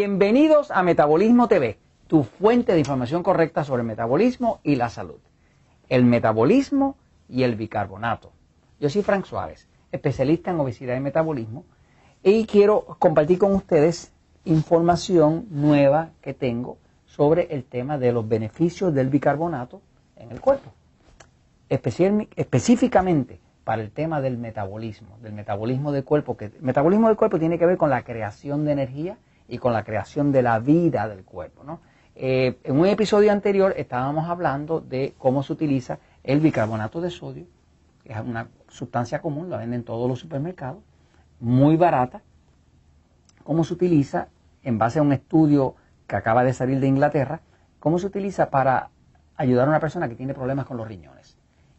Bienvenidos a Metabolismo TV, tu fuente de información correcta sobre el metabolismo y la salud. El metabolismo y el bicarbonato. Yo soy Frank Suárez, especialista en obesidad y metabolismo, y quiero compartir con ustedes información nueva que tengo sobre el tema de los beneficios del bicarbonato en el cuerpo. específicamente para el tema del metabolismo, del metabolismo del cuerpo, que el metabolismo del cuerpo tiene que ver con la creación de energía y con la creación de la vida del cuerpo. ¿no? Eh, en un episodio anterior estábamos hablando de cómo se utiliza el bicarbonato de sodio, que es una sustancia común, la venden en todos los supermercados, muy barata, cómo se utiliza en base a un estudio que acaba de salir de Inglaterra, cómo se utiliza para ayudar a una persona que tiene problemas con los riñones.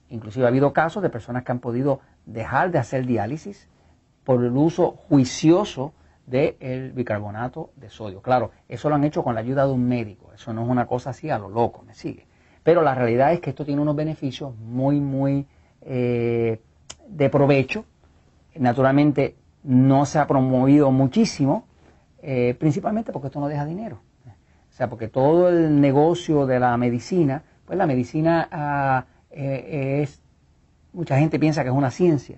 Inclusive ha habido casos de personas que han podido dejar de hacer diálisis por el uso juicioso del bicarbonato de sodio. Claro, eso lo han hecho con la ayuda de un médico, eso no es una cosa así a lo loco, me sigue. Pero la realidad es que esto tiene unos beneficios muy, muy eh, de provecho. Naturalmente no se ha promovido muchísimo, eh, principalmente porque esto no deja dinero. O sea, porque todo el negocio de la medicina, pues la medicina ah, eh, es, mucha gente piensa que es una ciencia,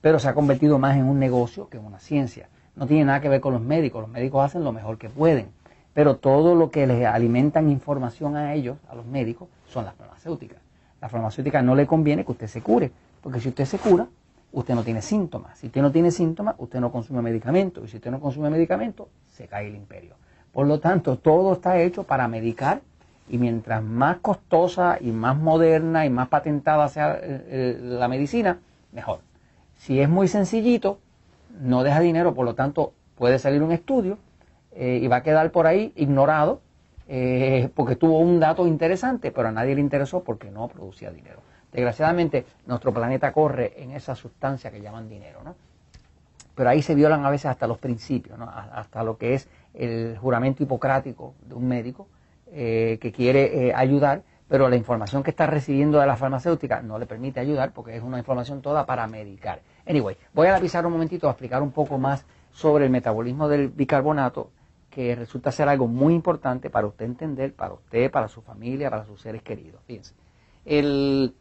pero se ha convertido más en un negocio que en una ciencia no tiene nada que ver con los médicos, los médicos hacen lo mejor que pueden, pero todo lo que les alimentan información a ellos, a los médicos, son las farmacéuticas. La farmacéutica no le conviene que usted se cure, porque si usted se cura, usted no tiene síntomas. Si usted no tiene síntomas, usted no consume medicamentos, y si usted no consume medicamentos, se cae el imperio. Por lo tanto, todo está hecho para medicar y mientras más costosa y más moderna y más patentada sea eh, eh, la medicina, mejor. Si es muy sencillito, no deja dinero, por lo tanto puede salir un estudio eh, y va a quedar por ahí ignorado eh, porque tuvo un dato interesante, pero a nadie le interesó porque no producía dinero. Desgraciadamente, nuestro planeta corre en esa sustancia que llaman dinero, ¿no? Pero ahí se violan a veces hasta los principios, ¿no? hasta lo que es el juramento hipocrático de un médico eh, que quiere ayudar, pero la información que está recibiendo de la farmacéutica no le permite ayudar porque es una información toda para medicar. Anyway, voy a pizarra un momentito a explicar un poco más sobre el metabolismo del bicarbonato, que resulta ser algo muy importante para usted entender, para usted, para su familia, para sus seres queridos. Fíjense, el,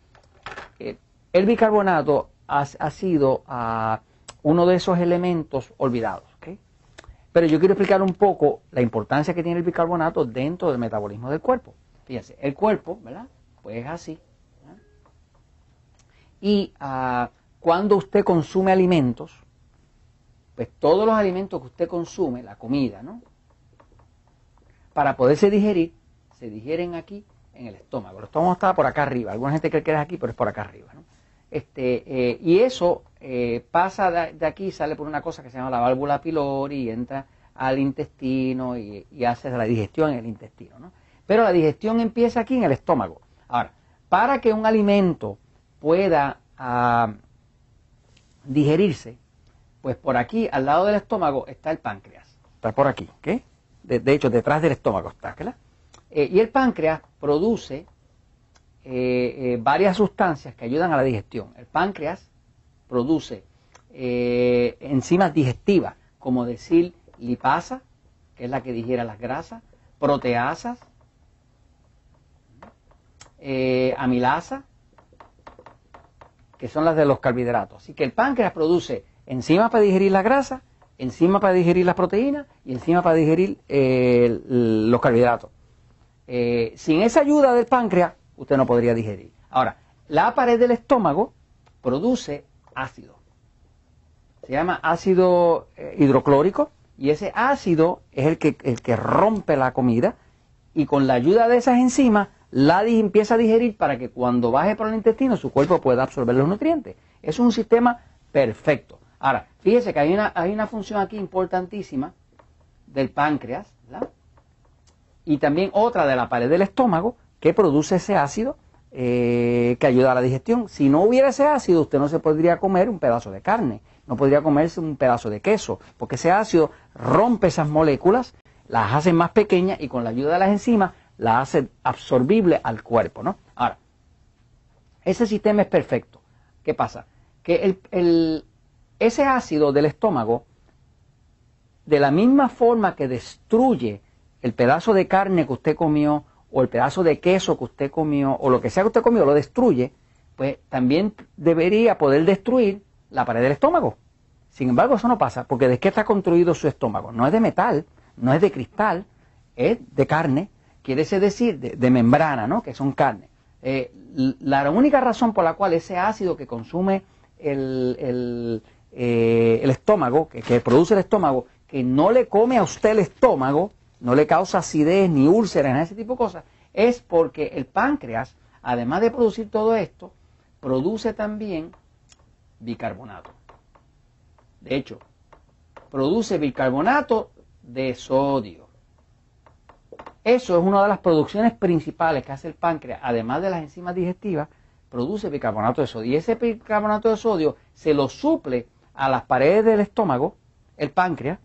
eh, bicarbonato ha, sido ah, uno de esos elementos olvidados. Pero yo quiero explicar un poco la importancia que tiene el bicarbonato dentro del metabolismo del cuerpo. Fíjense, el cuerpo, ¿verdad? Pues es así. Y uh, cuando usted consume alimentos, pues todos los alimentos que usted consume, la comida, ¿no? Para poderse digerir, se digieren aquí en el estómago. El estómago está por acá arriba. Alguna gente cree que es aquí, pero es por acá arriba, ¿no? Este, eh, y eso eh, pasa de, aquí, sale por una cosa que se llama la válvula pylori y entra al intestino y, y hace la digestión en el intestino, ¿no? Pero la digestión empieza aquí en el estómago. Ahora, para que un alimento pueda ah, digerirse, pues por aquí, al lado del estómago, está el páncreas. Está por aquí, ¿ok? De, hecho, detrás del estómago está, ¿verdad? Eh, y el páncreas produce eh, eh, varias sustancias que ayudan a la digestión. El páncreas produce enzimas digestivas, como decir lipasa, que es la que digiere las grasas, proteasas, eh, amilasa, que son las de los carbohidratos. Así que el páncreas produce enzimas para digerir la grasa, enzimas para digerir las proteínas y enzimas para digerir eh, los carbohidratos. Eh, sin esa ayuda del páncreas, usted no podría digerir. Ahora, la pared del estómago produce ácido. Se llama ácido hidroclórico y ese ácido es el que, el que rompe la comida y con la ayuda de esas enzimas la empieza a digerir para que cuando baje por el intestino su cuerpo pueda absorber los nutrientes. Es un sistema perfecto. Ahora, fíjese que hay una, hay una función aquí importantísima del páncreas. Y también otra de la pared del estómago que produce ese ácido eh, que ayuda a la digestión. Si no hubiera ese ácido, usted no se podría comer un pedazo de carne, no podría comerse un pedazo de queso, porque ese ácido rompe esas moléculas, las hace más pequeñas y con la ayuda de las enzimas la hace absorbible al cuerpo, ¿no? Ahora, ese sistema es perfecto. ¿Qué pasa? Que el, ese ácido del estómago de la misma forma que destruye el pedazo de carne que usted comió o el pedazo de queso que usted comió o lo que sea que usted comió lo destruye, pues también debería poder destruir la pared del estómago. Sin embargo, eso no pasa, porque ¿de qué está construido su estómago? No es de metal, no es de cristal, es de carne, quiere decir de, membrana, ¿no? Que son carne. Eh, la única razón por la cual ese ácido que consume el, eh, estómago, que, que, produce el estómago, que no le come a usted el estómago, no le causa acidez ni úlceras, ni ese tipo de cosas, es porque el páncreas, además de producir todo esto, produce también bicarbonato. De hecho, produce bicarbonato de sodio. Eso es una de las producciones principales que hace el páncreas, además de las enzimas digestivas, produce bicarbonato de sodio. Y ese bicarbonato de sodio se lo suple a las paredes del estómago, el páncreas,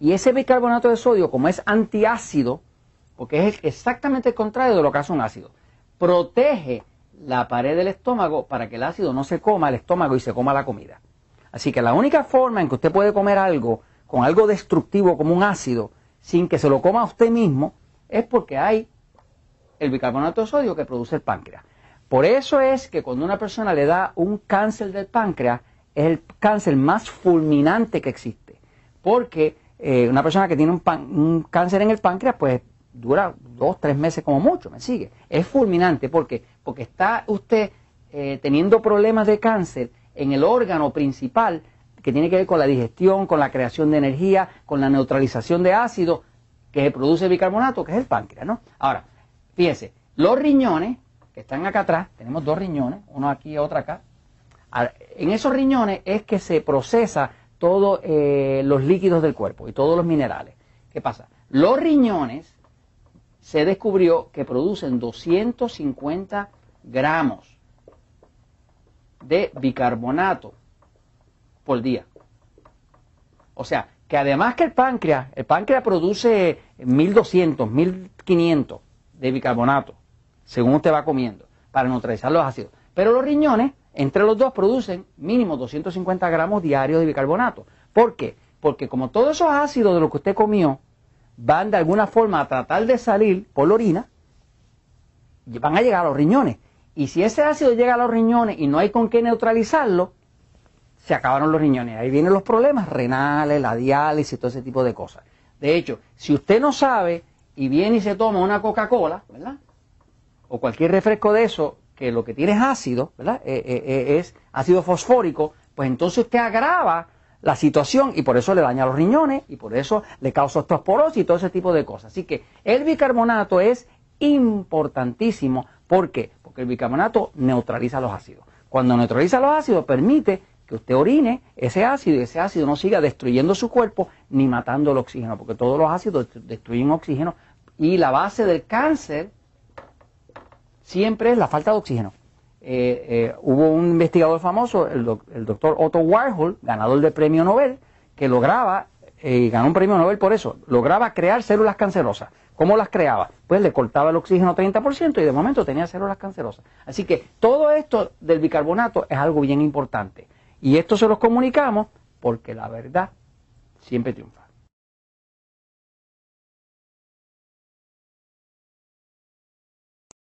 y ese bicarbonato de sodio, como es antiácido, porque es exactamente el contrario de lo que hace un ácido, protege la pared del estómago para que el ácido no se coma el estómago y se coma la comida. Así que la única forma en que usted puede comer algo con algo destructivo como un ácido sin que se lo coma usted mismo es porque hay el bicarbonato de sodio que produce el páncreas. Por eso es que cuando una persona le da un cáncer del páncreas, es el cáncer más fulminante que existe. Porque eh, una persona que tiene un, cáncer en el páncreas, pues dura dos, tres meses como mucho, ¿me sigue? Es fulminante porque, porque está usted eh, teniendo problemas de cáncer en el órgano principal que tiene que ver con la digestión, con la creación de energía, con la neutralización de ácido que produce bicarbonato, que es el páncreas, ¿no? Ahora, fíjense, los riñones, que están acá atrás, tenemos dos riñones, uno aquí y otro acá, en esos riñones es que se procesa todos eh, los líquidos del cuerpo y todos los minerales. ¿Qué pasa? Los riñones se descubrió que producen 250 gramos de bicarbonato por día. O sea, que además que el páncreas, el páncreas produce 1200, 1500 de bicarbonato, según usted va comiendo, para neutralizar los ácidos. Pero los riñones entre los dos producen mínimo 250 gramos diarios de bicarbonato. ¿Por qué? Porque como todos esos ácidos de lo que usted comió van de alguna forma a tratar de salir por la orina, van a llegar a los riñones. Y si ese ácido llega a los riñones y no hay con qué neutralizarlo, se acabaron los riñones. Ahí vienen los problemas renales, la diálisis todo ese tipo de cosas. De hecho, si usted no sabe y viene y se toma una Coca-Cola, ¿verdad? O cualquier refresco de eso que lo que tiene es ácido, ¿verdad? Eh, eh, eh, es ácido fosfórico, pues entonces usted agrava la situación y por eso le daña los riñones y por eso le causa osteoporosis y todo ese tipo de cosas. Así que el bicarbonato es importantísimo. ¿Por qué? Porque el bicarbonato neutraliza los ácidos. Cuando neutraliza los ácidos permite que usted orine ese ácido y ese ácido no siga destruyendo su cuerpo ni matando el oxígeno, porque todos los ácidos destruyen oxígeno y la base del cáncer siempre es la falta de oxígeno. Eh, eh, hubo un investigador famoso, el, doctor Otto Warhol, ganador del premio Nobel, que lograba, eh, ganó un premio Nobel por eso, lograba crear células cancerosas. ¿Cómo las creaba? Pues le cortaba el oxígeno 30% y de momento tenía células cancerosas. Así que todo esto del bicarbonato es algo bien importante. Y esto se los comunicamos porque la verdad siempre triunfa.